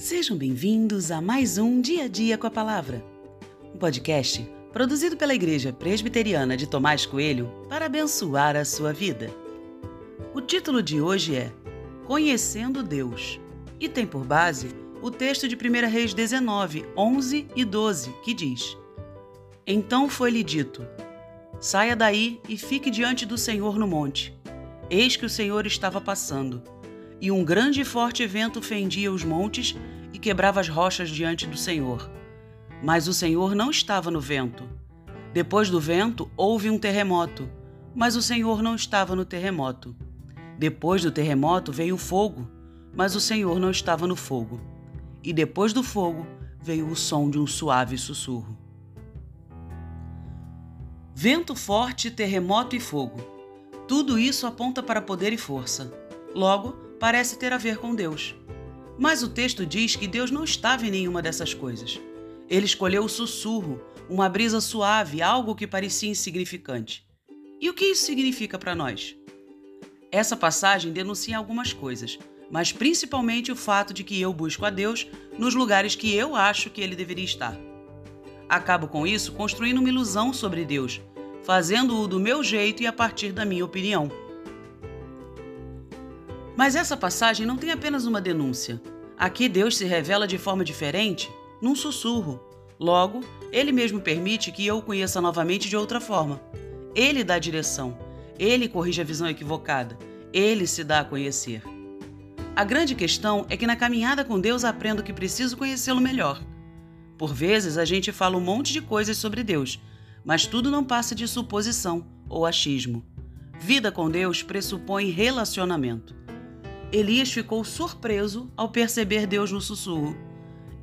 Sejam bem-vindos a mais um Dia a Dia com a Palavra, um podcast produzido pela Igreja Presbiteriana de Tomás Coelho para abençoar a sua vida. O título de hoje é Conhecendo Deus e tem por base o texto de 1 Reis 19, 11 e 12, que diz: Então foi-lhe dito: Saia daí e fique diante do Senhor no monte. Eis que o Senhor estava passando e um grande e forte vento fendia os montes e quebrava as rochas diante do Senhor. Mas o Senhor não estava no vento. Depois do vento houve um terremoto, mas o Senhor não estava no terremoto. Depois do terremoto veio o fogo, mas o Senhor não estava no fogo. E depois do fogo veio o som de um suave sussurro. Vento forte, terremoto e fogo. Tudo isso aponta para poder e força. Logo, parece ter a ver com Deus. Mas o texto diz que Deus não estava em nenhuma dessas coisas. Ele escolheu o sussurro, uma brisa suave, algo que parecia insignificante. E o que isso significa para nós? Essa passagem denuncia algumas coisas, mas principalmente o fato de que eu busco a Deus nos lugares que eu acho que ele deveria estar. Acabo com isso construindo uma ilusão sobre Deus, fazendo-o do meu jeito e a partir da minha opinião. Mas essa passagem não tem apenas uma denúncia. Aqui Deus se revela de forma diferente, num sussurro. Logo, ele mesmo permite que eu o conheça novamente de outra forma. Ele dá a direção, ele corrige a visão equivocada, ele se dá a conhecer. A grande questão é que na caminhada com Deus aprendo que preciso conhecê-lo melhor. Por vezes a gente fala um monte de coisas sobre Deus, mas tudo não passa de suposição ou achismo. Vida com Deus pressupõe relacionamento. Elias ficou surpreso ao perceber Deus no sussurro.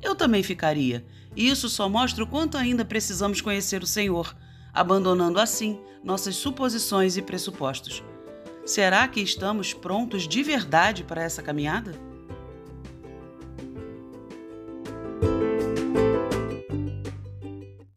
Eu também ficaria, e isso só mostra o quanto ainda precisamos conhecer o Senhor, abandonando assim nossas suposições e pressupostos. Será que estamos prontos de verdade para essa caminhada?